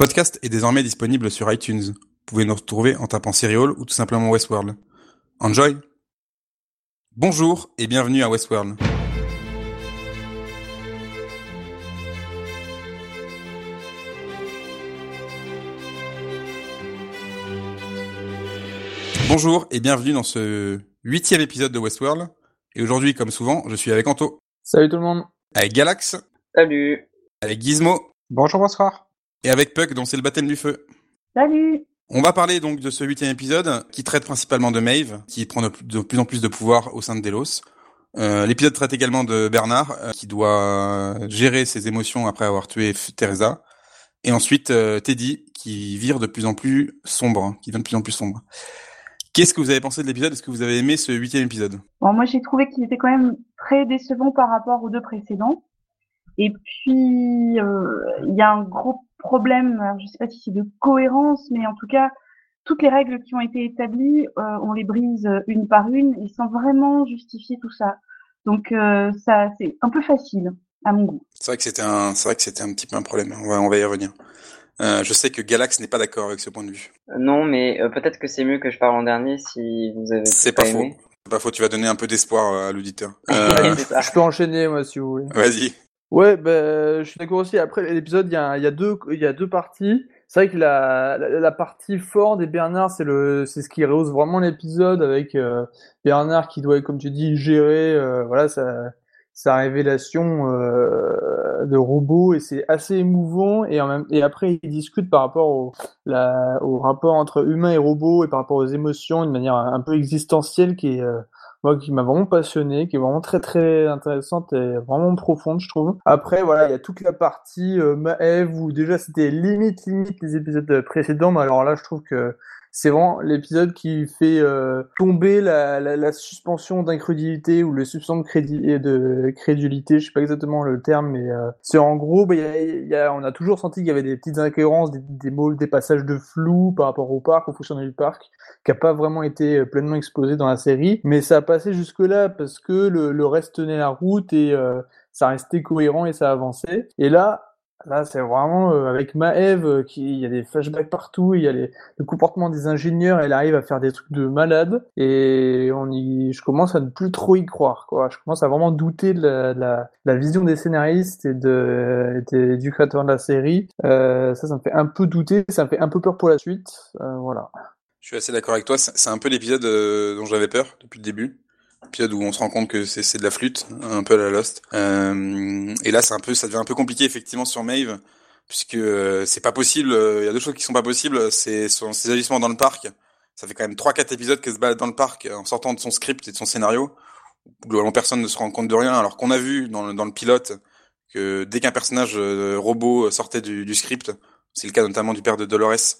podcast est désormais disponible sur iTunes. Vous pouvez nous retrouver en tapant Serial ou tout simplement Westworld. Enjoy Bonjour et bienvenue à Westworld. Bonjour et bienvenue dans ce huitième épisode de Westworld. Et aujourd'hui, comme souvent, je suis avec Anto. Salut tout le monde. Avec Galax. Salut. Avec Gizmo. Bonjour, bonsoir. Et avec Puck, dont c'est le baptême du feu. Salut. On va parler donc de ce huitième épisode qui traite principalement de Maeve, qui prend de plus en plus de pouvoir au sein de Delos. Euh, L'épisode traite également de Bernard, euh, qui doit gérer ses émotions après avoir tué Teresa. Et ensuite, euh, Teddy, qui vire de plus en plus sombre, hein, qui devient de plus en plus sombre. Qu'est-ce que vous avez pensé de l'épisode? Est-ce que vous avez aimé ce huitième épisode? Bon, Moi, j'ai trouvé qu'il était quand même très décevant par rapport aux deux précédents. Et puis, euh, il y a un gros problème, je ne sais pas si c'est de cohérence, mais en tout cas, toutes les règles qui ont été établies, euh, on les brise une par une et sans vraiment justifier tout ça. Donc, euh, ça, c'est un peu facile à mon goût. C'est vrai que c'était un, c'est vrai que c'était un petit peu un problème. On va, on va y revenir. Euh, je sais que Galax n'est pas d'accord avec ce point de vue. Non, mais euh, peut-être que c'est mieux que je parle en dernier si vous avez. C'est pas, pas faux. C'est pas faux. Tu vas donner un peu d'espoir euh, à l'auditeur. Je peux enchaîner moi si vous voulez. Vas-y. Ouais, ben je suis d'accord aussi. Après l'épisode, il y a, y a deux, il y a deux parties. C'est vrai que la, la, la partie forte des Bernard, c'est le, c'est ce qui rehausse vraiment l'épisode avec euh, Bernard qui doit, comme tu dis, gérer, euh, voilà, sa, sa révélation euh, de robot et c'est assez émouvant et en même et après il discute par rapport au, la, au rapport entre humain et robot et par rapport aux émotions d'une manière un peu existentielle qui est euh, moi qui m'a vraiment passionné, qui est vraiment très très intéressante et vraiment profonde je trouve. Après voilà, il y a toute la partie euh, où déjà c'était limite limite les épisodes précédents, mais alors là je trouve que c'est vraiment l'épisode qui fait euh, tomber la, la, la suspension d'incrédulité ou le suspension de, de crédulité, je sais pas exactement le terme, mais euh, c'est en gros, bah, y a, y a, on a toujours senti qu'il y avait des petites incohérences, des, des, des passages de flou par rapport au parc, au fonctionnement du parc, qui a pas vraiment été euh, pleinement exposé dans la série, mais ça a passé jusque là parce que le, le reste tenait la route et euh, ça restait cohérent et ça avançait. Et là, Là, c'est vraiment euh, avec Maëve euh, qui il y a des flashbacks partout, il y a les, le comportement des ingénieurs, elle arrive à faire des trucs de malade et on y, je commence à ne plus trop y croire quoi. Je commence à vraiment douter de la, de la, de la vision des scénaristes et de et du créateur de la série. Euh, ça, ça me fait un peu douter, ça me fait un peu peur pour la suite. Euh, voilà. Je suis assez d'accord avec toi. C'est un peu l'épisode euh, dont j'avais peur depuis le début épisode où on se rend compte que c'est de la flûte, un peu à la Lost. Euh, et là, c'est un peu, ça devient un peu compliqué effectivement sur Maeve, puisque euh, c'est pas possible. Il y a deux choses qui sont pas possibles. C'est ses agissements dans le parc. Ça fait quand même trois, quatre épisodes qu'elle se balade dans le parc en sortant de son script et de son scénario. Globalement, personne ne se rend compte de rien, alors qu'on a vu dans le, dans le pilote que dès qu'un personnage euh, robot sortait du, du script, c'est le cas notamment du père de Dolores,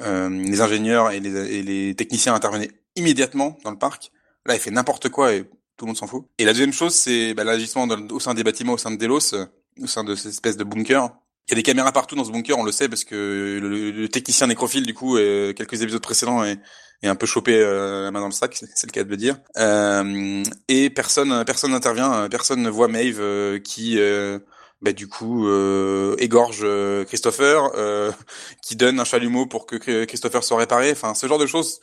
euh, les ingénieurs et les, et les techniciens intervenaient immédiatement dans le parc. Là, il fait n'importe quoi et tout le monde s'en fout. Et la deuxième chose, c'est bah, l'agissement au sein des bâtiments, au sein de Delos, euh, au sein de cette espèce de bunker. Il y a des caméras partout dans ce bunker, on le sait, parce que le, technicien nécrophile, du coup, euh, quelques épisodes précédents, est, un peu chopé euh, la main dans le sac, c'est le cas de le dire. Euh, et personne, personne n'intervient, personne ne voit Maeve euh, qui, bah, du coup, égorge Christopher, qui donne un chalumeau pour que Christopher soit réparé. Enfin, ce genre de choses,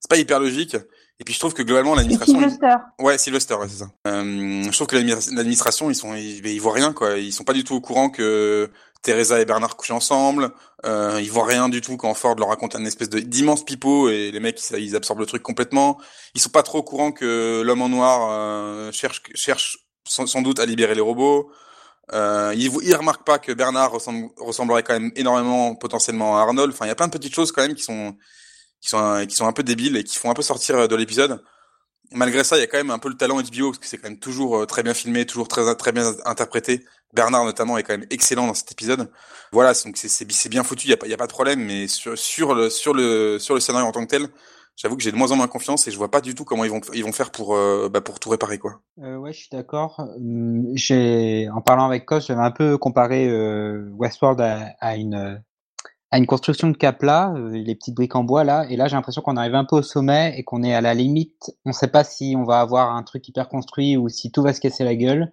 c'est pas hyper logique. Et puis je trouve que globalement l'administration. Sylvester. Ouais, Sylvester, ouais, c'est ça. Euh, je trouve que l'administration, ils sont, ils, ils, voient rien quoi. Ils sont pas du tout au courant que Teresa et Bernard couchent ensemble. Euh, ils voient rien du tout quand Ford leur raconte un espèce de d'immense pipeau et les mecs ils, ils, absorbent le truc complètement. Ils sont pas trop au courant que l'homme en noir euh, cherche cherche sans, sans, doute à libérer les robots. Euh, ils, ils remarquent pas que Bernard ressemble, ressemblerait quand même énormément potentiellement à Arnold. Enfin, il y a plein de petites choses quand même qui sont qui sont qui sont un peu débiles et qui font un peu sortir de l'épisode. Malgré ça, il y a quand même un peu le talent HBO parce que c'est quand même toujours euh, très bien filmé, toujours très très bien interprété. Bernard notamment est quand même excellent dans cet épisode. Voilà, donc c'est bien foutu, il y a pas y a pas de problème, mais sur sur le sur le sur le scénario en tant que tel, j'avoue que j'ai de moins en moins confiance et je vois pas du tout comment ils vont ils vont faire pour euh, bah, pour tout réparer quoi. Euh, ouais, je suis d'accord. Hum, j'ai en parlant avec Cos, j'avais un peu comparé euh, Westworld à, à une à une construction de cap là, euh, les petites briques en bois là, et là j'ai l'impression qu'on arrive un peu au sommet et qu'on est à la limite. On ne sait pas si on va avoir un truc hyper construit ou si tout va se casser la gueule.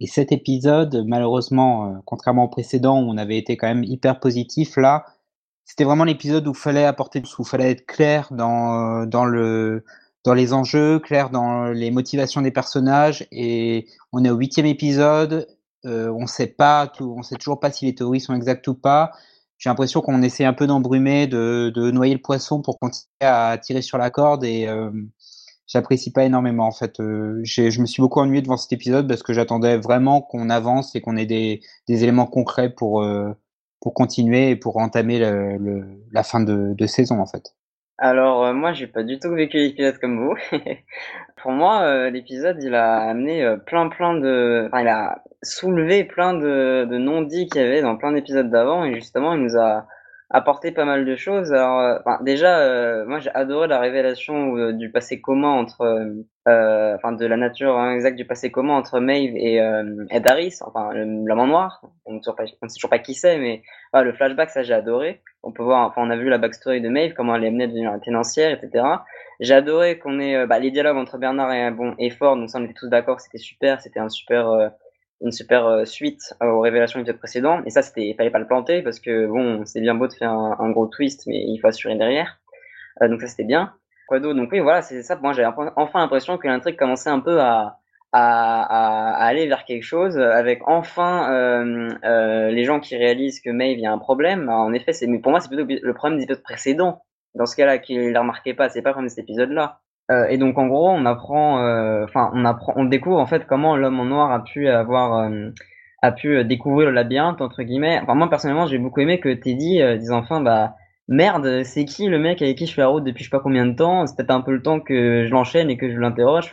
Et cet épisode, malheureusement, euh, contrairement au précédent où on avait été quand même hyper positif, là, c'était vraiment l'épisode où il fallait apporter, où il fallait être clair dans, euh, dans le, dans les enjeux, clair dans les motivations des personnages. Et on est au huitième épisode, on sait pas tout, on sait toujours pas si les théories sont exactes ou pas. J'ai l'impression qu'on essaie un peu d'embrumer, de, de noyer le poisson pour continuer à tirer sur la corde et euh, j'apprécie pas énormément en fait. Euh, je me suis beaucoup ennuyé devant cet épisode parce que j'attendais vraiment qu'on avance et qu'on ait des, des, éléments concrets pour euh, pour continuer et pour entamer le, la fin de, de, saison en fait. Alors euh, moi j'ai pas du tout vécu l'épisode comme vous. Pour moi euh, l'épisode il a amené euh, plein plein de, enfin il a soulevé plein de, de non-dits qu'il y avait dans plein d'épisodes d'avant et justement il nous a apporté pas mal de choses. Alors, euh, déjà, euh, moi j'ai adoré la révélation du passé commun entre, enfin de la nature hein, exacte du passé commun entre Maeve et, et Daris, enfin l'amant noir. On ne sait toujours pas qui c'est, mais le flashback ça j'ai adoré. On peut voir, enfin on a vu la backstory de Maeve, comment elle est menée à devenir tenancière, etc. J'ai adoré qu'on ait bah, les dialogues entre Bernard et bon et Ford. Donc ça on était tous d'accord, c'était super, c'était un super une super euh, suite aux révélations du épisode précédent. Et ça, c'était, fallait pas le planter parce que bon, c'est bien beau de faire un, gros twist, mais il faut assurer derrière. Euh, donc ça, c'était bien. Quoi d'autre? Donc oui, voilà, c'est ça. Moi, j'avais enfin l'impression que l'intrigue commençait un peu à, à, aller vers quelque chose, avec enfin euh, euh, les gens qui réalisent que Maeve a un problème. En effet, c'est, mais pour moi, c'est plutôt le problème des épisodes précédents. Dans ce cas-là, qu'il ne remarquait pas, c'est pas comme cet épisode-là. Euh, et donc en gros, on apprend, enfin on apprend, on découvre en fait comment l'homme en noir a pu avoir, a pu découvrir le labyrinthe entre guillemets. Enfin moi personnellement, j'ai beaucoup aimé que Teddy dise enfin bah merde, c'est qui le mec avec qui je fais la route depuis je sais pas combien de temps? C'est peut-être un peu le temps que je l'enchaîne et que je l'interroge.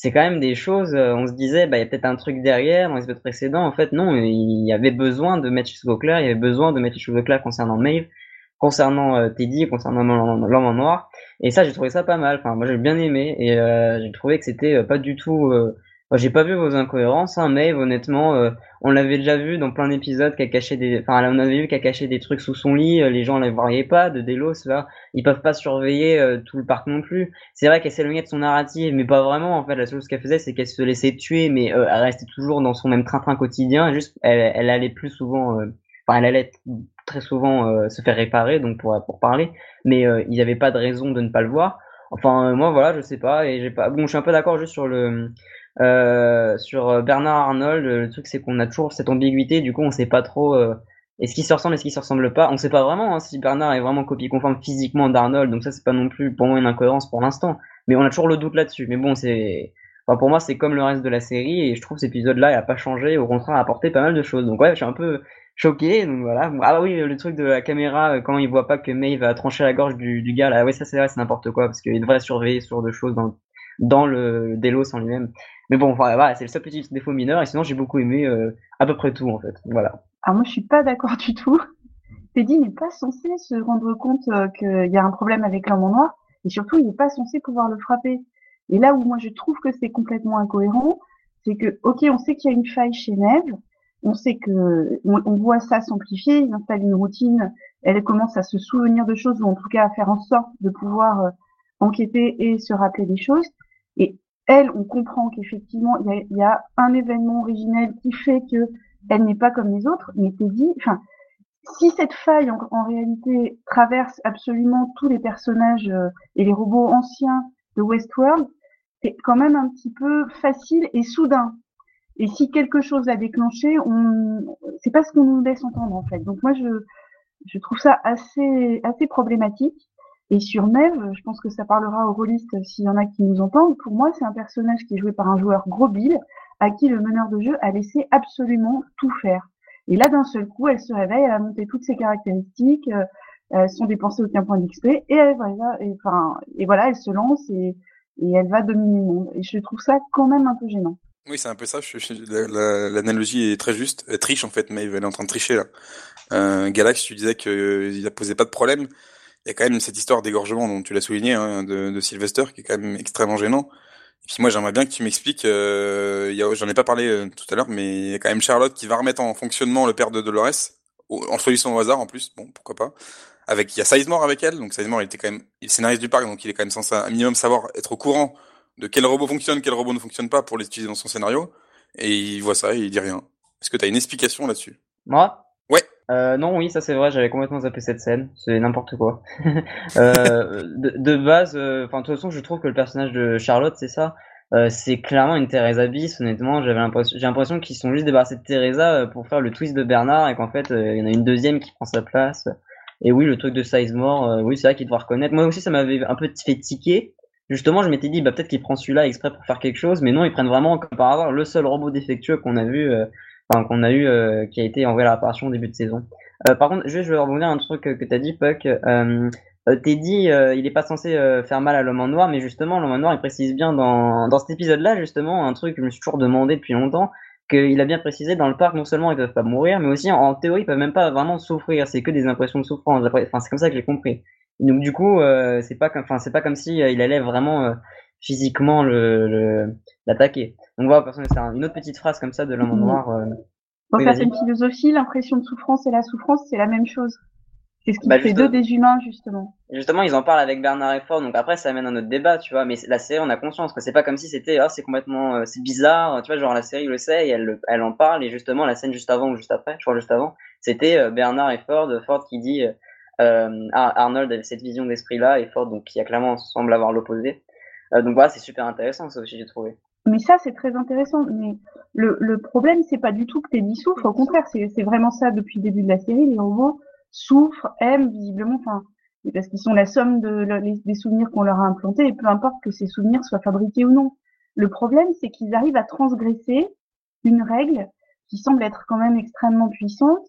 C'est quand même des choses. on se disait, bah il y a peut-être un truc derrière dans les épisodes précédents. En fait, non, il y avait besoin de mettre les choses au. Il y avait besoin de mettre les choses au concernant Maeve, concernant Teddy, concernant l'homme en noir. Et ça, j'ai trouvé ça pas mal. Enfin, moi, j'ai bien aimé et euh, j'ai trouvé que c'était euh, pas du tout. Euh... j'ai pas vu vos incohérences, hein, mais honnêtement, euh, on l'avait déjà vu dans plein d'épisodes qu'elle cachait des. Enfin, on avait vu qu'elle cachait des trucs sous son lit. Les gens la voyaient pas de Delos là. Ils peuvent pas surveiller tout le parc non plus. C'est vrai qu'elle s'éloignait de son narrative, mais pas vraiment. En fait, la seule chose qu'elle faisait, c'est qu'elle se laissait tuer, mais elle restait toujours dans son même train-train quotidien. Juste, elle, elle allait plus souvent. Enfin, elle allait très souvent se faire réparer, donc pour pour parler mais euh, il n'y avait pas de raison de ne pas le voir. Enfin, euh, moi, voilà, je sais pas, et j'ai pas. Bon, je suis un peu d'accord juste sur le euh, sur Bernard Arnold. Le truc, c'est qu'on a toujours cette ambiguïté. Du coup, on sait pas trop est-ce qu'il se ressemble, est-ce qu'il se ressemble pas. On sait pas vraiment hein, si Bernard est vraiment copie conforme physiquement d'Arnold. Donc ça, c'est pas non plus pour moi une incohérence pour l'instant. Mais on a toujours le doute là-dessus. Mais bon, c'est Enfin, pour moi, c'est comme le reste de la série et je trouve cet épisode-là, il a pas changé, au contraire, a apporté pas mal de choses. Donc ouais, je suis un peu, choqué. Donc voilà. Ah oui, le truc de la caméra euh, quand il voit pas que May va trancher la gorge du, du gars. Là, ouais, ça c'est vrai, c'est n'importe quoi parce qu'il devrait surveiller genre de choses dans dans le Delos en lui-même. Mais bon, voilà, c'est le seul petit défaut mineur. Et sinon, j'ai beaucoup aimé euh, à peu près tout en fait. Voilà. Alors moi, je suis pas d'accord du tout. Teddy n'est pas censé se rendre compte euh, qu'il y a un problème avec l'homme en noir, et surtout, il n'est pas censé pouvoir le frapper. Et là où moi je trouve que c'est complètement incohérent, c'est que, ok, on sait qu'il y a une faille chez Neve, on sait que on, voit ça s'amplifier, il installe une routine, elle commence à se souvenir de choses ou en tout cas à faire en sorte de pouvoir euh, enquêter et se rappeler des choses. Elle, on comprend qu'effectivement il y a, un événement originel qui fait que elle n'est pas comme les autres, mais t'es dit, enfin, si cette faille en, réalité traverse absolument tous les personnages euh, et les robots anciens de Westworld, c'est quand même un petit peu facile et soudain. Et si quelque chose a déclenché, on, c'est pas ce qu'on nous laisse entendre en fait. Donc moi je, je trouve ça assez, assez problématique. Et sur Neve, je pense que ça parlera aux rôlistes s'il y en a qui nous entendent. Pour moi, c'est un personnage qui est joué par un joueur gros bill, à qui le meneur de jeu a laissé absolument tout faire. Et là, d'un seul coup, elle se réveille, elle a monté toutes ses caractéristiques, euh, elles sont dépensées aucun point d'XP, et elle voilà, enfin, et voilà, elle se lance et, elle va dominer le monde. Et je trouve ça quand même un peu gênant. Oui, c'est un peu ça. L'analogie est très juste. Elle triche en fait, mais elle est en train de tricher là. Euh, Galax, tu disais qu'il ne posait pas de problème. Il y a quand même cette histoire d'égorgement dont tu l'as souligné hein, de, de, Sylvester qui est quand même extrêmement gênant. Et puis moi, j'aimerais bien que tu m'expliques. Euh, J'en ai pas parlé euh, tout à l'heure, mais il y a quand même Charlotte qui va remettre en fonctionnement le père de Dolores en choisissant au hasard en plus. Bon, pourquoi pas. Avec il y a Sizemore avec elle, donc Sizemore il était quand même il est scénariste du parc, donc il est quand même censé un minimum savoir être au courant de quel robot fonctionne, quel robot ne fonctionne pas pour l'utiliser dans son scénario. et il voit ça et il dit rien. Est-ce que t'as une explication là-dessus? Moi? Euh, non, oui, ça c'est vrai, j'avais complètement zappé cette scène, c'est n'importe quoi. euh, de, base, euh, enfin de toute façon, je trouve que le personnage de Charlotte, c'est ça, euh, c'est clairement une Teresa bis. Honnêtement, j'avais l'impression, j'ai l'impression qu'ils sont juste débarrassés de Teresa euh, pour faire le twist de Bernard et qu'en fait, il y en a une deuxième qui prend sa place. Et oui, le truc de Sizemore, oui, c'est vrai qu'il doit reconnaître. Moi aussi, ça m'avait un peu fait tiquer. Justement, je m'étais dit, bah peut-être qu'il prend celui-là exprès pour faire quelque chose, mais non, ils prennent vraiment comme par hasard le seul robot défectueux qu'on a vu, qu'on a eu, qui a été envoyé à la réparation au début de saison. par contre, je vais rebondir un truc que, tu as dit, Puck. Euh, Teddy, euh, il est pas censé euh, faire mal à l'homme en noir, mais justement, l'homme en noir, il précise bien dans, dans cet épisode-là, justement, un truc que je me suis toujours demandé depuis longtemps, qu'il a bien précisé dans le parc, non seulement ils peuvent pas mourir, mais aussi en, théorie, ils peuvent même pas vraiment souffrir. C'est que des impressions de souffrance. Enfin, c'est comme ça que j'ai compris. Donc du coup, c'est pas comme, enfin, c'est pas comme si il allait vraiment physiquement le l'attaquer. Donc voilà, c'est une autre petite phrase comme ça de l'homme en noir. Bon, ça c'est une philosophie. L'impression de souffrance et la souffrance, c'est la même chose. C'est ce qui bah, fait deux des humains, justement. Justement, ils en parlent avec Bernard et Ford, donc après, ça amène un autre débat, tu vois. Mais la série, on a conscience que c'est pas comme si c'était, ah, c'est complètement, euh, c'est bizarre, tu vois, genre la série le sait et elle, elle en parle, et justement, la scène juste avant ou juste après, je crois juste avant, c'était euh, Bernard et Ford, Ford qui dit, euh, Arnold avait cette vision d'esprit-là, et Ford, donc, qui a clairement semble avoir l'opposé. Donc voilà, c'est super intéressant, ça aussi, j'ai trouvé. Mais ça, c'est très intéressant. Mais le, le problème, c'est pas du tout que t'es souffle. Au contraire, c'est vraiment ça depuis le début de la série. Les robots, souffrent, aiment visiblement, enfin, parce qu'ils sont la somme de, des souvenirs qu'on leur a implantés, et peu importe que ces souvenirs soient fabriqués ou non. Le problème, c'est qu'ils arrivent à transgresser une règle qui semble être quand même extrêmement puissante,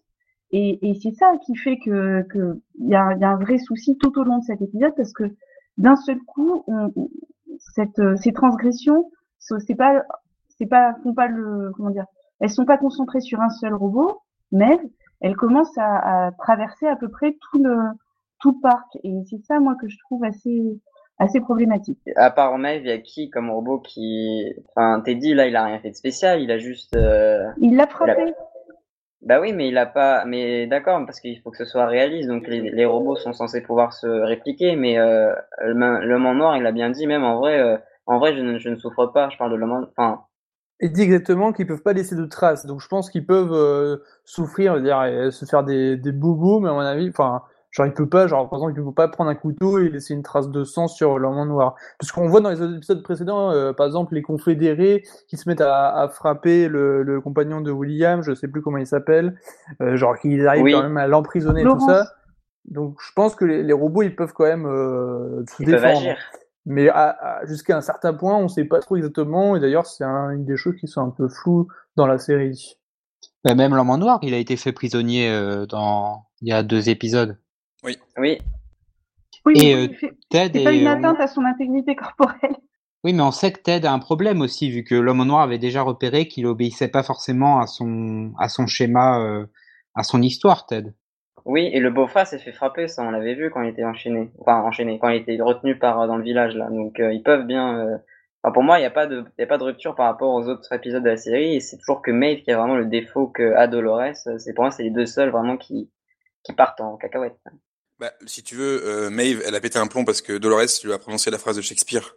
et, et c'est ça qui fait que qu'il y a, y a un vrai souci tout au long de cet épisode, parce que d'un seul coup, on, cette, ces transgressions, c'est pas, c'est pas, font pas le, comment dire, elles sont pas concentrées sur un seul robot, mais elle commence à, à, traverser à peu près tout le tout le parc. Et c'est ça, moi, que je trouve assez assez problématique. À part Maeve, il y a qui comme robot qui... Enfin, Teddy, là, il a rien fait de spécial, il a juste... Euh... Il l'a frappé. Bah oui, mais il a pas... Mais d'accord, parce qu'il faut que ce soit réaliste, donc les, robots sont censés pouvoir se répliquer, mais euh, l'homme en noir, il a bien dit, même en vrai, euh, en vrai, je ne, je ne souffre pas, je parle de l'homme en... Enfin, il dit exactement qu'ils peuvent pas laisser de traces. Donc je pense qu'ils peuvent euh, souffrir, dire, se faire des, des boubous, mais à mon avis, enfin, genre il peut pas, genre par exemple, il peut pas prendre un couteau et laisser une trace de sang sur l'homme noir. Parce qu'on voit dans les épisodes précédents, euh, par exemple, les confédérés qui se mettent à, à frapper le, le, compagnon de William, je sais plus comment il s'appelle, euh, genre qu'ils arrivent quand même à l'emprisonner tout ça. Donc je pense que les, les, robots ils peuvent quand même se défendre. Mais jusqu'à un certain point, on ne sait pas trop exactement. Et d'ailleurs, c'est une des choses qui sont un peu floues dans la série. Bah, même l'homme en noir, il a été fait prisonnier euh, dans il y a deux épisodes. Oui. Oui. Oui, et euh, Ted pas une atteinte à son intégrité corporelle. Oui, mais on sait que Ted a un problème aussi, vu que l'homme en noir avait déjà repéré qu'il obéissait pas forcément à son à son schéma, euh, à son histoire, Ted. Oui, et le beau-frère s'est fait frapper, ça on l'avait vu quand il était enchaîné, enfin enchaîné, quand il était retenu par euh, dans le village là. Donc euh, ils peuvent bien. Euh, enfin, pour moi, il n'y a pas de, y a pas de rupture par rapport aux autres épisodes de la série. Et c'est toujours que Maeve qui a vraiment le défaut que a Dolores. C'est pour moi, c'est les deux seuls vraiment qui qui partent en cacahuète. Bah, si tu veux, euh, Maeve, elle a pété un plomb parce que Dolores lui a prononcé la phrase de Shakespeare.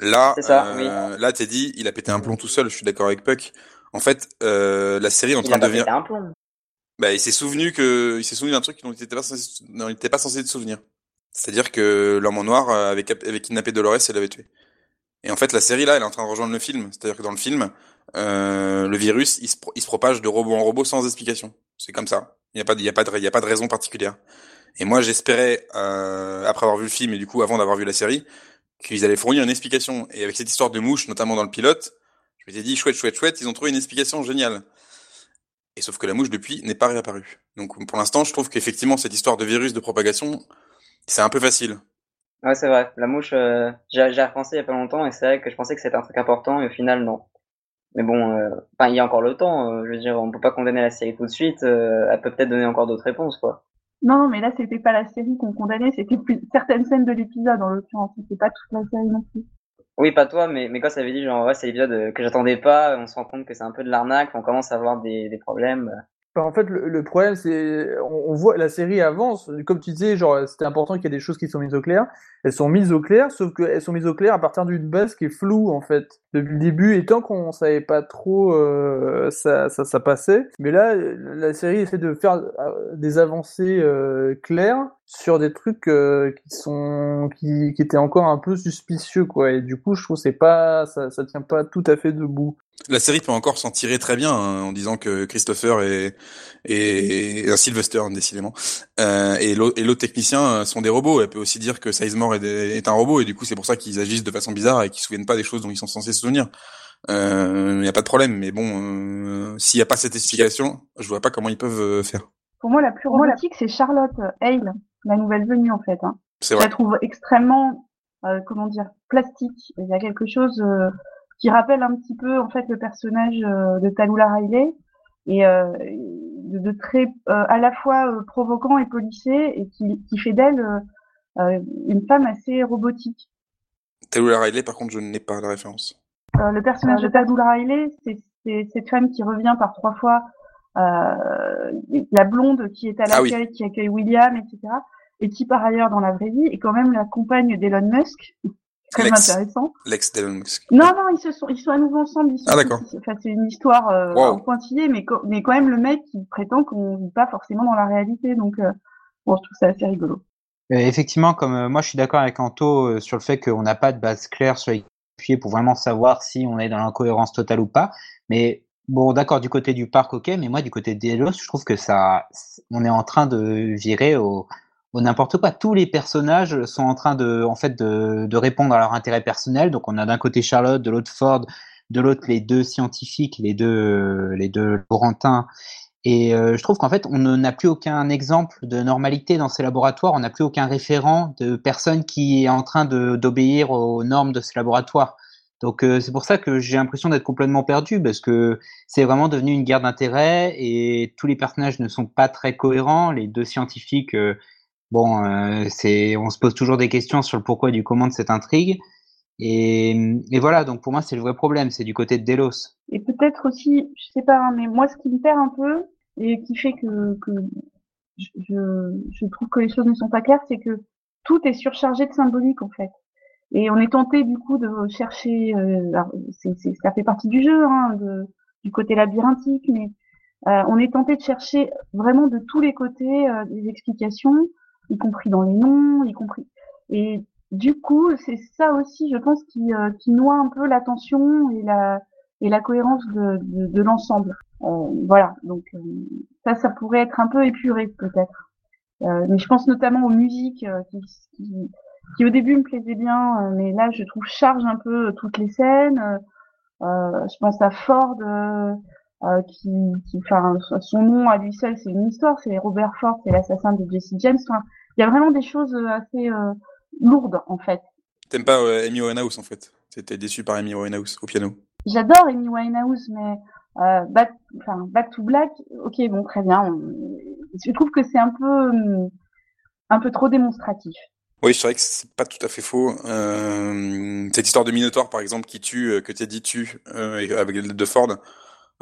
Là, ça, oui. là, t'es dit, il a pété un plomb tout seul. Je suis d'accord avec Puck. En fait, la série est en train de devenir. Un plomb. Bah, il s'est souvenu que, il s'est souvenu d'un truc dont il n'était pas censé, il était pas censé se souvenir. C'est-à-dire que l'homme en noir euh, avait, avait kidnappé Dolores et l'avait tué. Et en fait, la série là, elle est en train de rejoindre le film. C'est-à-dire que dans le film, euh, le virus, il se, il se, propage de robot en robot sans explication. C'est comme ça. Il n'y a pas, il y a pas de, il y a pas de raison particulière. Et moi, j'espérais, euh, après avoir vu le film et du coup avant d'avoir vu la série, qu'ils allaient fournir une explication. Et avec cette histoire de mouche, notamment dans le pilote, je m'étais dit chouette, chouette, chouette, ils ont trouvé une explication géniale. Et sauf que la mouche depuis n'est pas réapparue. Donc pour l'instant, je trouve qu'effectivement cette histoire de virus de propagation, c'est un peu facile. Ouais, c'est vrai. La mouche, euh, j'ai repensé il y a pas longtemps et c'est vrai que je pensais que c'était un truc important et au final non. Mais bon, euh, il y a encore le temps. Je veux dire, on peut pas condamner la série tout de suite. Elle peut peut-être donner encore d'autres réponses, quoi. Non, non, mais là c'était pas la série qu'on condamnait, c'était certaines scènes de l'épisode en l'occurrence. C'était pas toute la série non plus. Oui, pas toi, mais, mais quand ça avait dit, genre, ouais, c'est l'épisode euh, que j'attendais pas, on se rend compte que c'est un peu de l'arnaque, on commence à avoir des, des problèmes. En fait, le, problème, c'est, on, voit, la série avance. Comme tu disais, genre, c'était important qu'il y ait des choses qui sont mises au clair. Elles sont mises au clair, sauf qu'elles sont mises au clair à partir d'une base qui est floue, en fait, depuis le début. Et tant qu'on savait pas trop, euh, ça, ça, ça passait. Mais là, la série essaie de faire euh, des avancées euh, claires sur des trucs euh, qui sont, qui, qui étaient encore un peu suspicieux, quoi. Et du coup, je trouve c'est pas, ça, ça tient pas tout à fait debout. La série peut encore s'en tirer très bien hein, en disant que Christopher et, et, et un Sylvester décidément euh, et l'autre technicien euh, sont des robots. Elle peut aussi dire que Sizemore est, des- est un robot et du coup c'est pour ça qu'ils agissent de façon bizarre et qu'ils se souviennent pas des choses dont ils sont censés se souvenir. Il euh, y a pas de problème, mais bon, euh, s'il y a pas cette explication, je vois pas comment ils peuvent euh, faire. Pour moi, la plus robotique, c'est Charlotte Hale, la nouvelle venue en fait. Hein. Je vrai. la trouve extrêmement, euh, comment dire, plastique. Il y a quelque chose euh, qui rappelle un petit peu en fait le personnage euh, de Talula Riley et euh, de, de très euh, à la fois euh, provoquant et policé et qui, qui fait d'elle une femme assez robotique. Taylor Riley, par contre, je n'ai pas la référence. Le personnage de Talula Riley, c'est cette femme qui revient par trois fois, la blonde qui est à Ah oui. l'accueil, qui accueille William, etc. Et qui par ailleurs dans la vraie vie est quand même la compagne d'Elon Musk. Très Lex. intéressant. L'ex d'Elon Musk. Non, non, ils se sont, ils sont à nouveau ensemble. Ils sont Ah, d'accord. Enfin, c'est une histoire euh, Wow. en pointillé, mais, mais quand même le mec qui prétend qu'on vit pas forcément dans la réalité. Donc, euh, bon, je trouve ça assez rigolo. Euh, effectivement, comme euh, moi je suis d'accord avec Anto euh, sur le fait qu'on n'a pas de base claire sur les appuyer pour vraiment savoir si on est dans l'incohérence totale ou pas. Mais bon, d'accord, du côté du parc, ok, mais moi du côté de Delos, je trouve que ça, on est en train de virer au, au n'importe quoi. Tous les personnages sont en train de, en fait, de, de répondre à leur intérêt personnel. Donc on a d'un côté Charlotte, de l'autre Ford, de l'autre les deux scientifiques, les deux, les deux Laurentins. Et euh, je trouve qu'en fait, on n'a plus aucun exemple de normalité dans ces laboratoires. On n'a plus aucun référent de personne qui est en train d'obéir aux normes de ces laboratoires. Donc euh, c'est pour ça que j'ai l'impression d'être complètement perdu parce que c'est vraiment devenu une guerre d'intérêts et tous les personnages ne sont pas très cohérents. Les deux scientifiques, euh, bon, euh, c'est, on se pose toujours des questions sur le pourquoi et du comment de cette intrigue. Et, et voilà, donc pour moi c'est le vrai problème, c'est du côté de Delos. Et peut-être aussi, je sais pas, hein, mais moi, ce qui me perd un peu et qui fait que, que je, je, trouve que les choses ne sont pas claires, c'est que tout est surchargé de symbolique en fait. Et on est tenté du coup de chercher, euh, alors, c'est, c'est, ça fait partie du jeu, hein, de, du côté labyrinthique, mais euh, on est tenté de chercher vraiment de tous les côtés euh, des explications, y compris dans les noms, y compris. Et du coup, c'est ça aussi, je pense, qui, euh, qui noie un peu l'attention et la et la cohérence de, de, de l'ensemble. Euh, voilà, donc euh, ça, ça pourrait être un peu épuré peut-être. Euh, mais je pense notamment aux musiques euh, qui, qui, qui au début me plaisaient bien, mais là je trouve charge un peu toutes les scènes. Je pense à Ford euh, qui, qui, enfin, son nom à lui seul c'est une histoire, c'est Robert Ford, c'est l'assassin de Jesse James. Enfin, il y a vraiment des choses euh, assez euh, lourdes en fait. T'aimes pas euh, Amy Winehouse en fait? T'étais déçu par Amy Winehouse au piano. J'adore Amy Winehouse, mais back, to Black, ok, bon, très bien. on- Je trouve que c'est un peu, un peu trop démonstratif. Oui, c'est vrai que c'est pas tout à fait faux. Cette histoire de Minotaur, par exemple, qui tue, que Teddy tue, euh, et avec l'aide de Ford,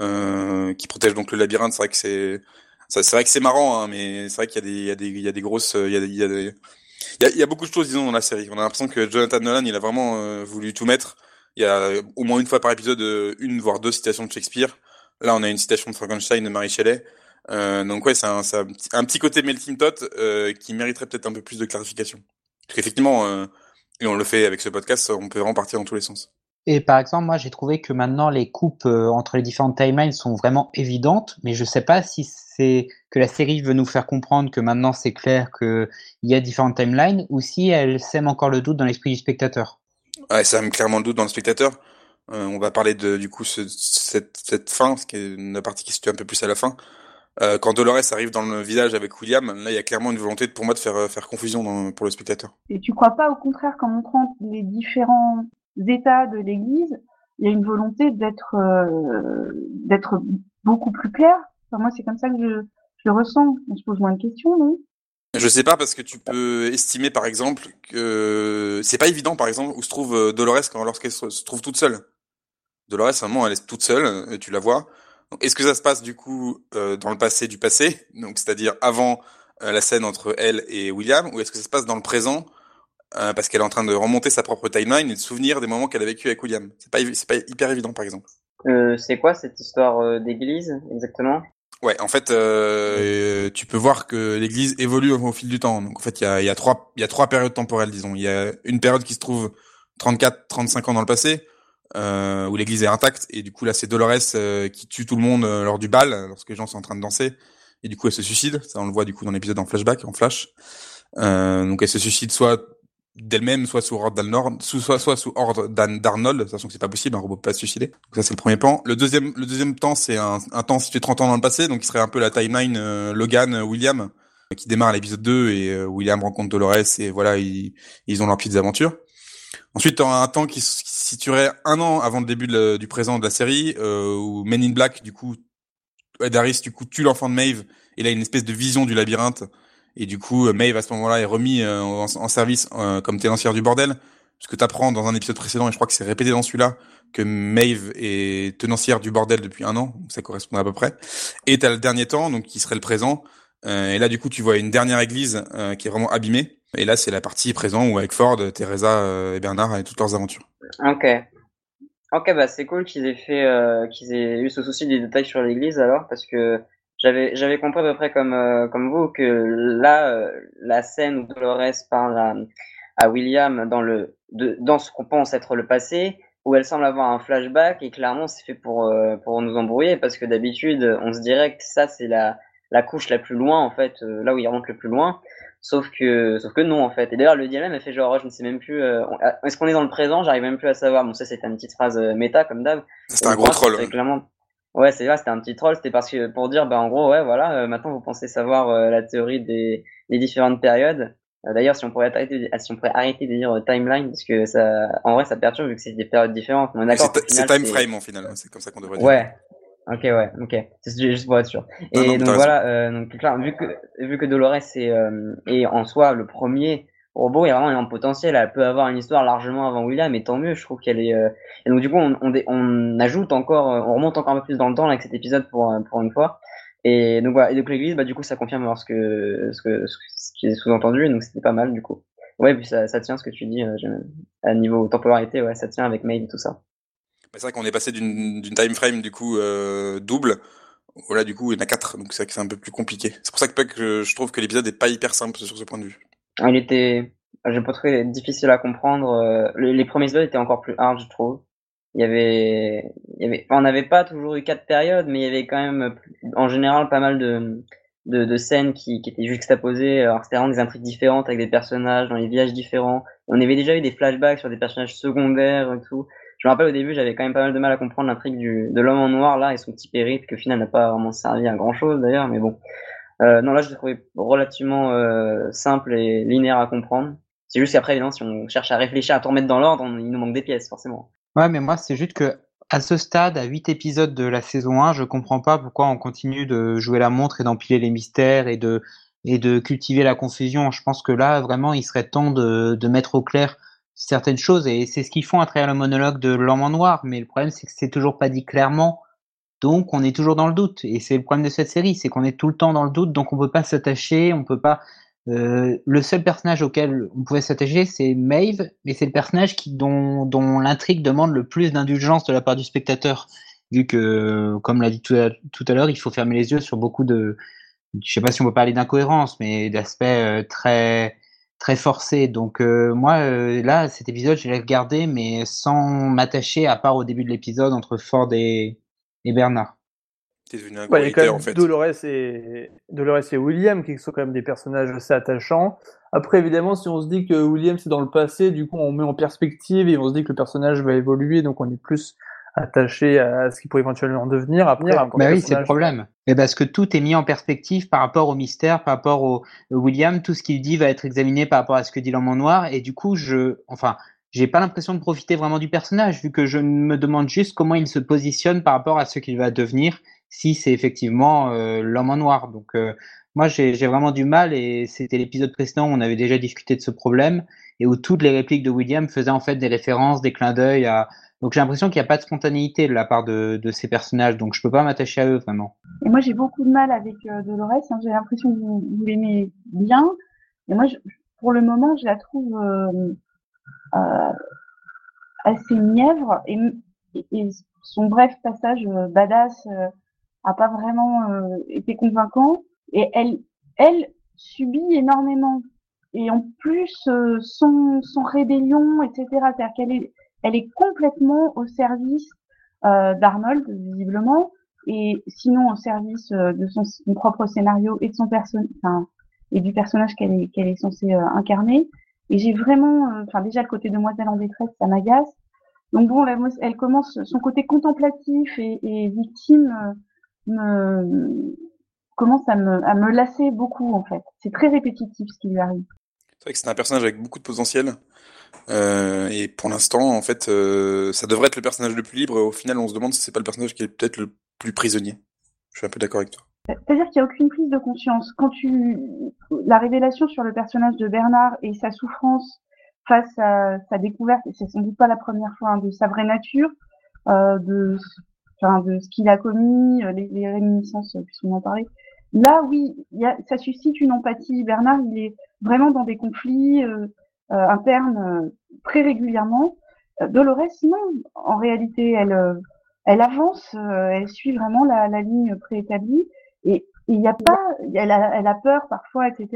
euh, qui protège donc le labyrinthe, c'est vrai que c'est, c'est vrai que c'est marrant, hein, mais c'est vrai qu'il y a des, il y a des, il y a des grosses, il y a, des- il y a des, il y a, beaucoup de choses, disons, dans la série. On a l'impression que Jonathan Nolan, il a vraiment euh, voulu tout mettre. Il y a au moins une fois par épisode, euh, une voire deux citations de Shakespeare. Là, on a une citation de Frankenstein de Mary Shelley. Euh, donc ouais, c'est un, un, un petit côté melting pot euh, qui mériterait peut-être un peu plus de clarification. Parce qu'effectivement, et on le fait avec ce podcast, on peut vraiment partir dans tous les sens. Et par exemple, moi, j'ai trouvé que maintenant les coupes euh, entre les différentes timelines sont vraiment évidentes, mais je sais pas si c'est que la série veut nous faire comprendre que maintenant c'est clair qu'il y a différentes timelines ou si elle sème encore le doute dans l'esprit du spectateur. Ouais, ça met clairement le doute dans le spectateur. Euh, on va parler de du coup ce, cette, cette fin, ce qui est une partie qui se situe un peu plus à la fin. Euh, quand Dolores arrive dans le village avec William, là il y a clairement une volonté pour moi de faire faire confusion dans- pour le spectateur. Et tu crois pas, au contraire, qu'en montrant les différents états de l'Église, il y a une volonté d'être, euh, d'être beaucoup plus clair. Enfin, moi, c'est comme ça que je, je le ressens. On se pose moins de questions, non? Je sais pas parce que tu peux estimer par exemple que c'est pas évident par exemple où se trouve euh, Dolores quand lorsqu'elle se, trouve toute seule. Dolores à un moment elle est toute seule, euh, tu la vois. Est-ce que ça se passe du coup dans le passé du passé, donc c'est-à-dire avant la scène entre elle et William, ou est-ce que ça se passe dans le présent? Euh, parce qu'elle est en train de remonter sa propre timeline et de souvenir des moments qu'elle a vécu avec William C'est pas c'est pas hyper évident par exemple. Euh, c'est quoi cette histoire d'église exactement? Ouais, en fait, tu peux voir que l'Église évolue au, fil du temps. Donc, en fait, il y a, y a trois, y a trois périodes temporelles, disons. Il y a une période qui se trouve 34, 35 ans dans le passé, euh, où l'église est intacte et du coup là c'est Dolores euh, qui tue tout le monde euh, lors du bal lorsque les gens sont en train de danser et du coup elle se suicide ça on le voit du coup dans l'épisode en flashback en flash euh, donc elle se suicide soit d'elle-même soit sous ordre d'Arnold soit soit sous ordre d'Arnold sachant que c'est pas possible un robot peut pas se suicider. Donc ça c'est le premier plan. Le deuxième le deuxième temps c'est un, un temps situé 30 ans dans le passé donc il serait un peu la timeline Logan William qui démarre à l'épisode 2 et William rencontre Dolores et voilà ils, ils ont leurs petites aventures Ensuite, tu un temps qui, se situerait un an avant le début du présent de la série, euh, où Men in Black, du coup, Ed Harris, du coup, tue l'enfant de Maeve, et là, a une espèce de vision du labyrinthe, et du coup, Maeve, à ce moment-là, est remis euh, en, service euh, comme ténancière du bordel, parce que tu apprends dans un épisode précédent, et je crois que c'est répété dans celui-là, que Maeve est tenancière du bordel depuis un an, donc ça correspond à peu près. Et t'as le dernier temps, donc qui serait le présent, euh, et là, du coup, tu vois une dernière église euh, qui est vraiment abîmée. Et là, c'est la partie présent où avec Ford, Teresa euh, et Bernard et toutes leurs aventures. Ok. Ok, bah c'est cool qu'ils aient fait, qu'ils aient eu ce souci des détails sur l'église alors, parce que j'avais j'avais compris à peu près comme comme vous que là, la scène où Dolores parle à, à William dans le de, dans ce qu'on pense être le passé, où elle semble avoir un flashback et clairement c'est fait pour pour nous embrouiller parce que d'habitude on se dirait que ça c'est la la couche la plus loin en fait, euh, là où il remonte le plus loin. Sauf que, sauf que non en fait. Et d'ailleurs le dilemme a fait genre, je ne sais même plus. Euh, est-ce qu'on est dans le présent? J'arrive même plus à savoir. Bon ça c'était une petite phrase euh, méta comme d'hab. C'était un gros troll. Clairement. Ouais c'est vrai, c'était un petit troll. C'était parce que pour dire bah en gros ouais voilà. maintenant vous pensez savoir la théorie des, des différentes périodes. D'ailleurs, si on pourrait arrêter, si on pourrait arrêter de dire timeline, parce que ça, en vrai, ça perturbe vu que c'est des périodes différentes. C'est time frame en final, c'est comme ça qu'on devrait dire. Ouais, Ok, ouais, ok. C'est juste pour être sûr. Et donc voilà, euh, donc clair, vu que vu que Dolores est, euh, est en soi le premier y a vraiment un potentiel. Elle peut avoir une histoire largement avant William, et tant mieux. Je trouve qu'elle est. Euh... Et donc du coup, on, on, on, ajoute encore, euh, on remonte encore un peu plus dans le temps avec cet épisode pour euh, pour une fois. Et donc voilà. Et donc l'église, bah du coup, ça confirme ce que ce que ce qui est sous-entendu. Donc c'était pas mal du coup. Ouais, puis ça, ça tient ce que tu dis à niveau temporalité, ouais, ça tient avec Mail et tout ça c'est vrai qu'on est passé d'une time frame du coup euh, double. Voilà, du coup, il y en a quatre, donc c'est vrai que c'est un peu plus compliqué. C'est pour ça que, je trouve que l'épisode est pas hyper simple sur ce point de vue. Il était, j'ai pas trouvé difficile à comprendre. Euh, les, premiers épisodes étaient encore plus hard, je trouve. Il y avait, il y avait, on n'avait pas toujours eu quatre périodes, mais il y avait quand même, en général, pas mal de, de, de scènes qui, qui étaient juxtaposées. Alors c'était vraiment des intrigues différentes avec des personnages dans les villages différents. On avait déjà eu des flashbacks sur des personnages secondaires et tout je me rappelle au début, j'avais quand même pas mal de mal à comprendre l'intrigue de l'homme en noir là et son petit périple que final n'a pas vraiment servi à grand chose d'ailleurs, mais bon. Euh, non, là je l'ai trouvé relativement euh, simple et linéaire à comprendre. C'est juste qu'après, évidemment, si on cherche à réfléchir, à tout remettre dans l'ordre, il nous manque des pièces, forcément. Ouais, mais moi, c'est juste que à ce stade, à 8 épisodes de la saison 1, je comprends pas pourquoi on continue de jouer la montre et d'empiler les mystères et de et de cultiver la confusion. Je pense que là, vraiment, il serait temps de, de mettre au clair certaines choses et c'est ce qu'ils font à travers le monologue de l'homme en noir. Mais le problème, c'est que c'est toujours pas dit clairement. Donc, on est toujours dans le doute. Et c'est le problème de cette série, c'est qu'on est tout le temps dans le doute. Donc, on peut pas s'attacher, on peut pas. Euh, le seul personnage auquel on pouvait s'attacher, c'est Maeve, mais c'est le personnage qui, dont, dont l'intrigue demande le plus d'indulgence de la part du spectateur, vu que, comme l'a dit tout à, l'heure, il faut fermer les yeux sur beaucoup de, je sais pas si on peut parler d'incohérence, mais d'aspects euh, très très forcé. Donc euh, moi, euh, là, cet épisode, je l'ai regardé, mais sans m'attacher, à part au début de l'épisode entre Ford et, et Bernard. C'est devenu un ouais, en fait. Dolores et, Dolores et William, qui sont quand même des personnages assez attachants. Après, évidemment, si on se dit que William, c'est dans le passé, du coup, on met en perspective et on se dit que le personnage va évoluer, donc on est plus attaché à ce qu'il pourrait éventuellement devenir après. mais oui, c'est le problème. Mais parce que tout est mis en perspective par rapport au mystère, par rapport au, William, tout ce qu'il dit va être examiné par rapport à ce que dit l'homme en noir, et du coup, je, enfin, j'ai pas l'impression de profiter vraiment du personnage, vu que je me demande juste comment il se positionne par rapport à ce qu'il va devenir, si c'est effectivement euh, l'homme en noir. Donc, euh, moi, j'ai vraiment du mal, et c'était l'épisode précédent où on avait déjà discuté de ce problème, et où toutes les répliques de William faisaient en fait des références, des clins d'œil à Donc j'ai l'impression qu'il n'y a pas de spontanéité de la part de, de ces personnages, donc je peux pas m'attacher à eux vraiment. Et moi j'ai beaucoup de mal avec euh, Dolores, hein. j'ai l'impression que vous, vous l'aimez bien, et moi je, pour le moment je la trouve euh, assez mièvre, et, et, son bref passage euh, badass euh, a pas vraiment euh, été convaincant, et elle, elle subit énormément. Et en plus, son, son rébellion, etc., c'est-à-dire qu'elle est elle est complètement au service euh, d'Arnold, visiblement, et sinon au service euh, de son, son, propre scénario et de son personnage, enfin, et du personnage qu'elle est, qu'elle est censée euh, incarner. Et j'ai vraiment, euh, enfin déjà le côté demoiselle en détresse, ça m'agace. Donc bon, elle commence son côté contemplatif et, victime euh, me commence à me, à me lasser beaucoup en fait. C'est très répétitif ce qui lui arrive. C'est vrai que c'est un personnage avec beaucoup de potentiel. Euh, et pour l'instant, en fait, ça devrait être le personnage le plus libre. Au final, on se demande si c'est pas le personnage qui est peut-être le plus prisonnier. Je suis un peu d'accord avec toi. C'est-à-dire qu'il n'y a aucune prise de conscience. Quand tu la révélation sur le personnage de Bernard et sa souffrance face à sa découverte, et c'est sans doute pas la première fois, hein, de sa vraie nature, euh, de, ce qu'il a commis, euh, les, les réminiscences, puisqu'on en parlait. Là, oui, y a, ça suscite une empathie. Bernard, il est vraiment dans des conflits. Euh, euh, interne euh, très régulièrement. Euh, Dolores, non, en réalité, elle, elle avance, elle suit vraiment la, ligne préétablie il n'y a pas, elle a, elle a peur parfois, etc.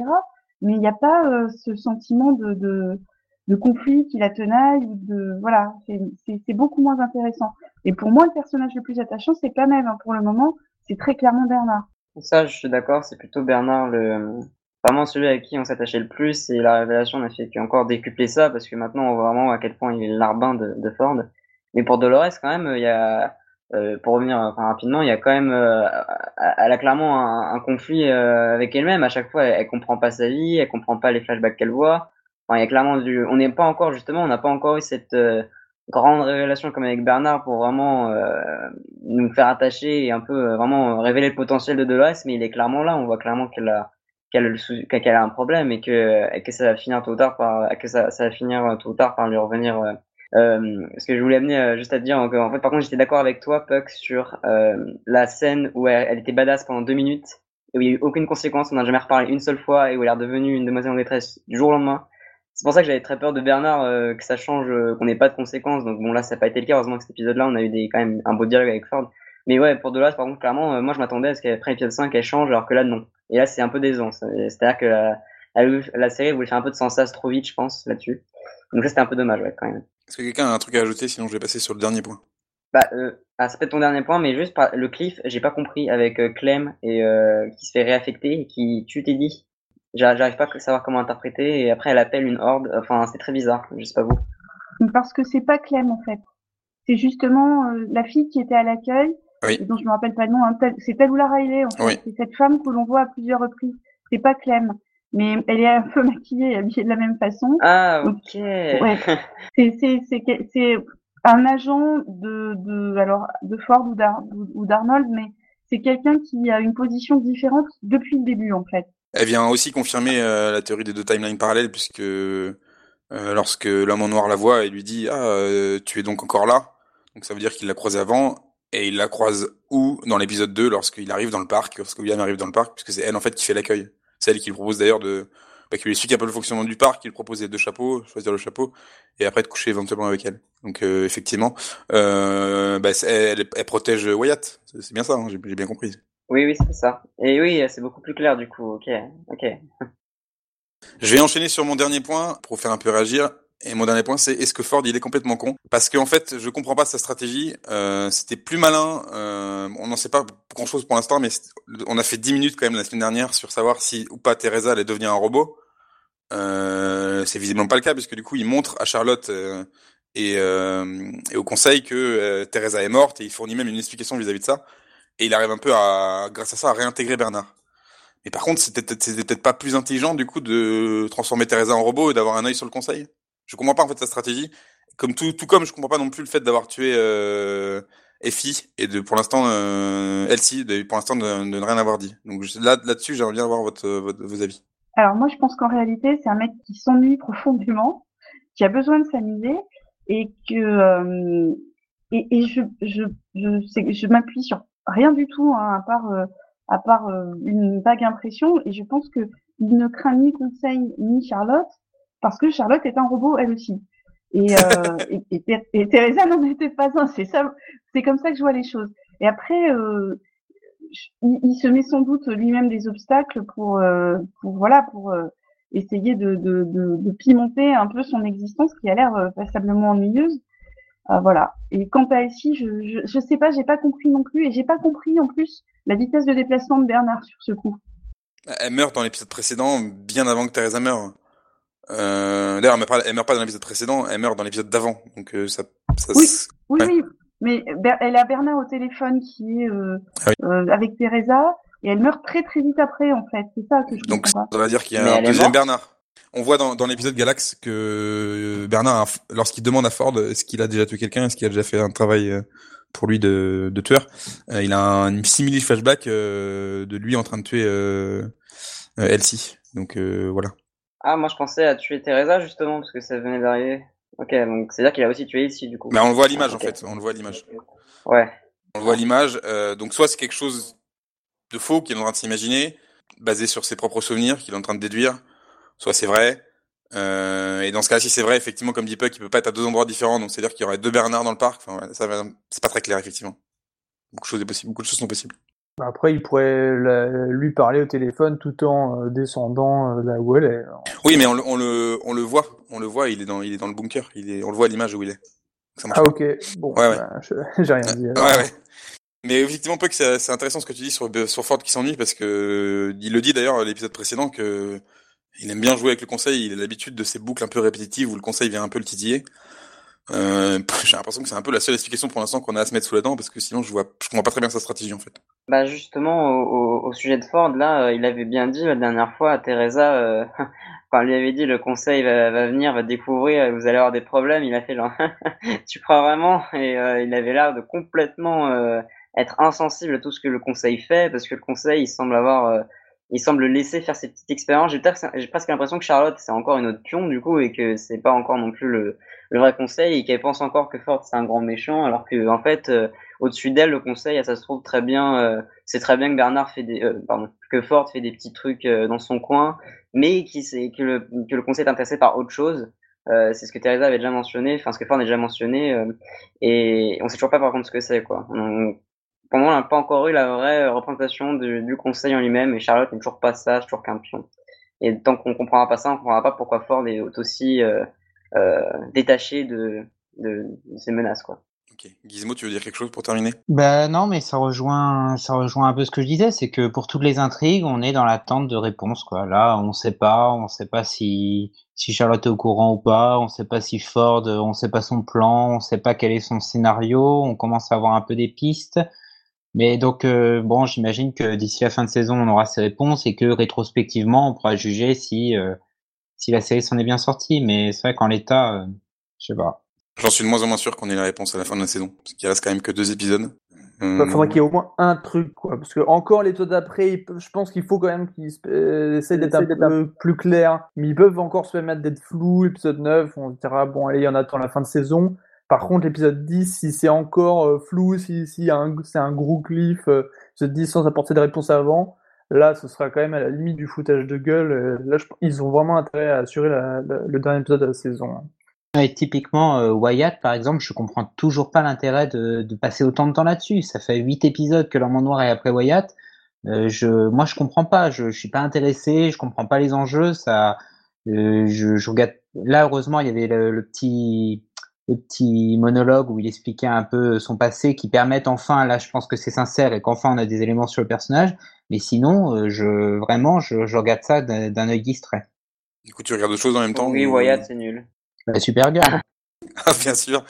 Mais il n'y a pas ce sentiment de, de, de conflit qui la tenaille de voilà, c'est beaucoup moins intéressant. Et pour moi, le personnage le plus attachant, c'est pas même hein, pour le moment, c'est très clairement Bernard. Ça, je suis d'accord, c'est plutôt Bernard le, vraiment celui avec qui on s'attachait le plus et la révélation n'a fait qu'encore décupler ça parce que maintenant on voit vraiment à quel point il est l'arbin de, de Ford. Mais pour Dolores quand même, il y a euh, pour revenir enfin, rapidement, il y a quand même, euh, elle a clairement un, un conflit euh, avec elle-même. À chaque fois, elle, elle, comprend pas sa vie, elle comprend pas les flashbacks qu'elle voit. Enfin, il y a clairement du, on n'est pas encore justement, on n'a pas encore eu cette euh, grande révélation comme avec Bernard pour vraiment euh, nous faire attacher et un peu vraiment révéler le potentiel de Dolores. Mais il est clairement là. On voit clairement qu'elle a qu'elle qu'elle a un problème et que et que ça va finir tôt ou tard par que ça, ça va finir tôt ou tard par lui revenir euh, euh, ce que je voulais amener euh, juste à te dire en fait par contre j'étais d'accord avec toi Puck sur euh, la scène où elle, elle, était badass pendant deux minutes et où il n'y a eu aucune conséquence on n'a jamais reparlé une seule fois et où elle est redevenue une demoiselle en détresse du jour au lendemain c'est pour ça que j'avais très peur de Bernard euh, que ça change qu'on n'ait pas de conséquences donc bon là ça n'a pas été le cas heureusement que cet épisode là on a eu des quand même un beau dialogue avec Ford mais ouais pour Dolores par contre clairement moi je m'attendais à ce qu'après l'épisode 5 elle change alors que là non et là, c'est un peu décevant. C'est-à-dire que la, la, série voulait faire un peu de sensas trop vite, je pense, là-dessus. Donc ça, c'était un peu dommage, quand même. Est-ce que quelqu'un a un truc à ajouter Sinon, je vais passer sur le dernier point? Bah, euh, ah, c'est peut-être ton dernier point, mais juste par, le cliff, j'ai pas compris avec euh, Clem et euh, qui se fait réaffecter et qui tue Teddy. J'arrive pas à savoir comment interpréter et après elle appelle une horde. Enfin, c'est très bizarre. Je sais pas vous. Parce que c'est pas Clem en fait. C'est justement euh, la fille qui était à l'accueil oui. dont je me rappelle pas le nom, hein, c'est Talula Riley, en fait. Oui. C'est cette femme que l'on voit à plusieurs reprises. C'est pas Clem, mais elle est un peu maquillée et habillée de la même façon. Ah, ok. ouais. C'est un agent de, de, alors, de Ford ou d'Arnold, mais c'est quelqu'un qui a une position différente depuis le début, en fait. Elle vient aussi confirmer euh, la théorie des deux timelines parallèles, puisque euh, lorsque l'homme en noir la voit, il lui dit Ah, euh, tu es donc encore là. Donc ça veut dire qu'il l'a croisé avant, et il la croise où? Dans l'épisode 2 lorsqu'il arrive dans le parc, lorsque William arrive dans le parc, puisque c'est elle en fait qui fait l'accueil. C'est elle qui lui propose d'ailleurs de bah, qui lui explique un peu le fonctionnement du parc, qui lui propose les deux chapeaux, choisir le chapeau, et après de coucher éventuellement avec elle. Donc euh, effectivement, euh, bah, elle, elle, protège Wyatt. C'est bien ça, hein, j'ai bien compris. Oui, oui, c'est ça. Et oui, c'est beaucoup plus clair du coup. Ok, ok. Je vais enchaîner sur mon dernier point pour faire un peu réagir. Et mon dernier point, c'est est-ce que Ford il est complètement con? Parce qu'en fait, je comprends pas sa stratégie. Euh, C'était plus malin. Euh, on n'en sait pas grand chose pour l'instant, mais on a fait 10 minutes quand même la semaine dernière sur savoir si ou pas Teresa allait devenir un robot. Euh, c'est visiblement pas le cas puisque du coup il montre à Charlotte euh, et, euh, et, au conseil que euh, Teresa est morte et il fournit même une explication vis-à-vis -vis de ça. Et il arrive un peu à, grâce à ça, à réintégrer Bernard. Mais par contre, c'était peut-être pas plus intelligent du coup de transformer Teresa en robot et d'avoir un œil sur le conseil. Je comprends pas en fait sa stratégie. Comme tout, comme je comprends pas non plus le fait d'avoir tué euh, Effie et de pour l'instant euh, Elsie, pour l'instant de, ne rien avoir dit. Donc là là-dessus, j'aimerais bien avoir votre, vos avis. Alors moi, je pense qu'en réalité, c'est un mec qui s'ennuie profondément, qui a besoin de s'amuser et que euh, et, je, je, je, je m'appuie sur rien du tout, hein, à part, à part une vague impression. Et je pense que il ne craint ni Conseil ni Charlotte parce que Charlotte est un robot elle aussi. Et, euh, et, et, Thé- et Teresa n'en était pas un. C'est ça, c'est comme ça que je vois les choses. Et après, euh, je- il, il se met sans doute lui-même des obstacles pour, euh, pour voilà, pour euh, essayer de, de, de, de pimenter un peu son existence qui a l'air euh, passablement ennuyeuse. Euh, voilà. Et quant à Elsie, je, je, je sais pas, j'ai pas compris non plus, et j'ai pas compris en plus la vitesse de déplacement de Bernard sur ce coup. Elle meurt dans l'épisode précédent, bien avant que Teresa meure. Euh, D'ailleurs, elle meurt pas, elle meurt pas dans l'épisode précédent, elle meurt dans l'épisode d'avant. Donc euh, ça, ça Oui. Oui, Ouais. oui, mais Ber- elle a Bernard au téléphone qui est euh, Ah oui. euh, avec Teresa, et elle meurt très très vite après en fait. C'est ça que je donc ça veut dire qu'il y a Mais un deuxième Bernard. On voit dans, dans l'épisode Galax que Bernard, a- lorsqu'il demande à Ford est-ce qu'il a déjà tué quelqu'un, est-ce qu'il a déjà fait un travail euh, pour lui de, de tueur, euh, il a un simili flashback euh, de lui en train de tuer euh, euh, Elsie. Donc euh, voilà. Ah, moi je pensais à tuer Teresa justement parce que ça venait d'arriver. Ok, donc c'est-à-dire qu'il a aussi tué ici du coup. Mais on le voit à l'image Ok. en fait, on le voit à l'image. Ouais. On le voit à l'image. euh, donc soit c'est quelque chose de faux qu'il est en train de s'imaginer, basé sur ses propres souvenirs qu'il est en train de déduire, soit c'est vrai. Euh, et dans ce cas-ci, c'est vrai, effectivement, comme dit Puck, il peut pas être à deux endroits différents, donc c'est-à-dire qu'il y aurait deux Bernard dans le parc. Enfin, ouais, ça va, c'est pas très clair, effectivement. Beaucoup de choses est possible, beaucoup de choses sont possibles. Après, il pourrait la- lui parler au téléphone tout en euh, descendant euh, là où elle est. Oui, mais on le, on le, on le voit, on le voit, il est dans, il est dans le bunker, il est, on le voit à l'image où il est. Ça Ah pas. ok, bon, Ouais, ouais. bah, j'ai rien dit. alors. Ouais, ouais. Mais effectivement, Puck, c'est c'est intéressant ce que tu dis sur, sur Ford qui s'ennuie parce que il le dit d'ailleurs à l'épisode précédent que il aime bien jouer avec le conseil. Il a l'habitude de ces boucles un peu répétitives où le conseil vient un peu le titiller. Euh, J'ai l'impression que c'est un peu la seule explication pour l'instant qu'on a à se mettre sous la dent parce que sinon je vois, je comprends pas très bien sa stratégie en fait. Bah justement au, sujet de Ford là, euh, il avait bien dit la dernière fois à Teresa euh, quand elle lui avait dit le conseil va, venir, va découvrir, vous allez avoir des problèmes, il a fait genre tu crois vraiment? Et euh, il avait l'air de complètement euh, être insensible à tout ce que le conseil fait parce que le conseil il semble avoir euh, il semble laisser faire ses petites expériences. J'ai presque l'impression que Charlotte c'est encore une autre pion du coup et que c'est pas encore non plus le, le vrai conseil et qu'elle pense encore que Ford c'est un grand méchant alors que en fait euh, au-dessus d'elle le conseil ça se trouve très bien euh, c'est très bien que Bernard fait des euh, pardon que Ford fait des petits trucs euh, dans son coin mais qui c'est que le que le conseil est intéressé par autre chose. Euh, c'est ce que Teresa avait déjà mentionné enfin ce que Ford a déjà mentionné euh, et on sait toujours pas par contre ce que c'est quoi. On, pour moi on n'a pas encore eu la vraie représentation du, du conseil en lui-même et Charlotte n'est toujours pas ça c'est toujours qu'un pion. Et tant qu'on comprendra pas ça on comprendra pas pourquoi Ford est aussi détaché de, de, de ces menaces quoi Ok. Gizmo, tu veux dire quelque chose pour terminer? Ben non, mais ça rejoint, ça rejoint un peu ce que je disais, c'est que pour toutes les intrigues, on est dans l'attente de réponses, quoi. Là, on sait pas, on sait pas si, si Charlotte est au courant ou pas, on sait pas si Ford, on sait pas son plan, on sait pas quel est son scénario, on commence à avoir un peu des pistes. Mais donc, euh, bon, j'imagine que d'ici la fin de saison, on aura ces réponses et que rétrospectivement, on pourra juger si, euh, si la série s'en est bien sortie. Mais c'est vrai qu'en l'état, euh, je sais pas. J'en suis de moins en moins sûr qu'on ait la réponse à la fin de la saison parce qu'il reste quand même que deux épisodes. Il faudrait Euh, qu'il y ait au moins un truc, quoi. Parce que encore l'épisode d'après, je pense qu'il faut quand même qu'ils euh, essaient d'être un peu plus clairs. Mais ils peuvent encore se permettre d'être flous. Épisode 9, on se dira, bon, allez, on attend la fin de saison. Par contre, l'épisode 10, si c'est encore euh, flou, si, si un, c'est un gros cliff, euh, épisode 10 sans apporter de réponse avant, là, ce sera quand même à la limite du foutage de gueule. Euh, là, ils ont vraiment intérêt à assurer le dernier épisode de la saison. Et typiquement, euh, Wyatt, par exemple, je comprends toujours pas l'intérêt de, passer autant de temps là-dessus. Ça fait huit épisodes que en noir est après Wyatt. Euh, je, moi, je comprends pas. Je, je suis pas intéressé. Je comprends pas les enjeux. Ça, euh, je regarde. Là, heureusement, il y avait le, le petit, le petit monologue où il expliquait un peu son passé, qui permettent enfin. Là, je pense que c'est sincère et qu'enfin on a des éléments sur le personnage. Mais sinon, euh, je vraiment, je, je regarde ça d'un œil distrait. Du coup, tu regardes autre chose en même temps oui ou- Wyatt c'est nul La Supergirl. Ah, bien sûr.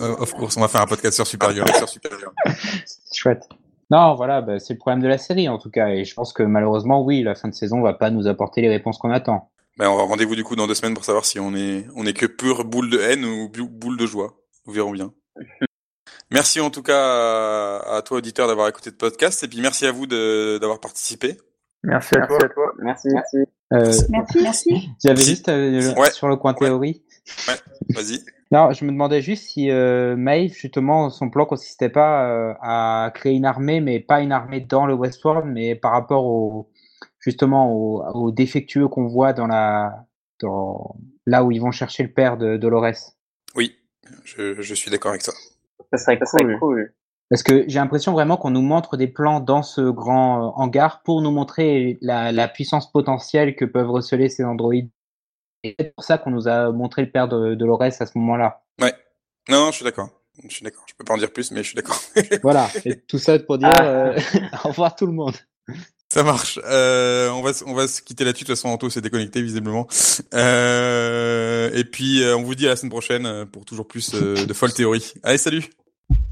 Euh, of course, on va faire un podcast sur Supergirl. sur Supergirl. Chouette. Non, voilà, bah, c'est le problème de la série en tout cas, et je pense que malheureusement, oui, la fin de saison va pas nous apporter les réponses qu'on attend. Ben, on va rendez-vous du coup dans deux semaines pour savoir si on est, on est que pure boule de haine ou boule de joie. Nous verrons bien. Merci en tout cas à, à toi auditeur d'avoir écouté le podcast et puis merci à vous de- d'avoir participé. Merci à toi. merci Euh, Merci. Merci. J'avais juste euh, Ouais. sur le coin théorie. Vas-y. Non, je me demandais juste si euh, Maeve, justement, son plan consistait pas euh, à créer une armée, mais pas une armée dans le Westworld, mais par rapport au justement aux, aux défectueux qu'on voit dans la dans là où ils vont chercher le père de Dolores. Oui, je, je suis d'accord avec ça. Ça serait Ça cool. serait cool. Parce que j'ai l'impression vraiment qu'on nous montre des plans dans ce grand euh, hangar pour nous montrer la, la puissance potentielle que peuvent receler ces androïdes. Et c'est pour ça qu'on nous a montré le père de Dolores à ce moment-là. Ouais. Non, non, je suis d'accord. Je suis d'accord. Je peux pas en dire plus, mais je suis d'accord. Voilà. Et tout ça pour dire Ah. euh, au revoir tout le monde. Ça marche. Euh, on va s- on va se quitter là-dessus. De toute façon, Anto s'est déconnecté visiblement. Euh, et puis on vous dit à la semaine prochaine pour toujours plus de folles théories. Allez, salut.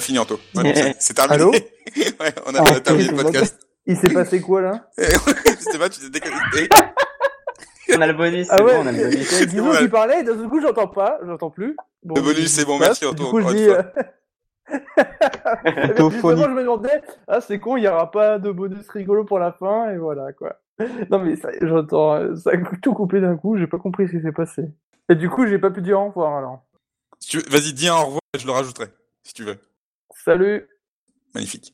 A fini Anto. Ouais, bon, c'est- terminé. Allô ouais, on a, Ah, terminé le podcast. Il s'est passé quoi là C'était pas, tu t'es déconnecté. On a le bonus, c'est Ah ouais, bon, on a le bonus. il y a Guizou Ouais. qui parlait et d'un coup j'entends pas, j'entends plus. Bon, Le bonus, je- c'est bon, je merci, Anto, Du coup je dis... euh, Autophonie. Justement, je me demandais, ah c'est con, il y aura pas de bonus rigolo pour la fin, et voilà quoi. Non mais ça, j'entends, euh, ça a tout coupé d'un coup, j'ai pas compris ce qui s'est passé. Et du coup j'ai pas pu dire au revoir alors. Si tu veux- Vas-y, dis un au revoir et je le rajouterai. Si tu veux. Salut Magnifique.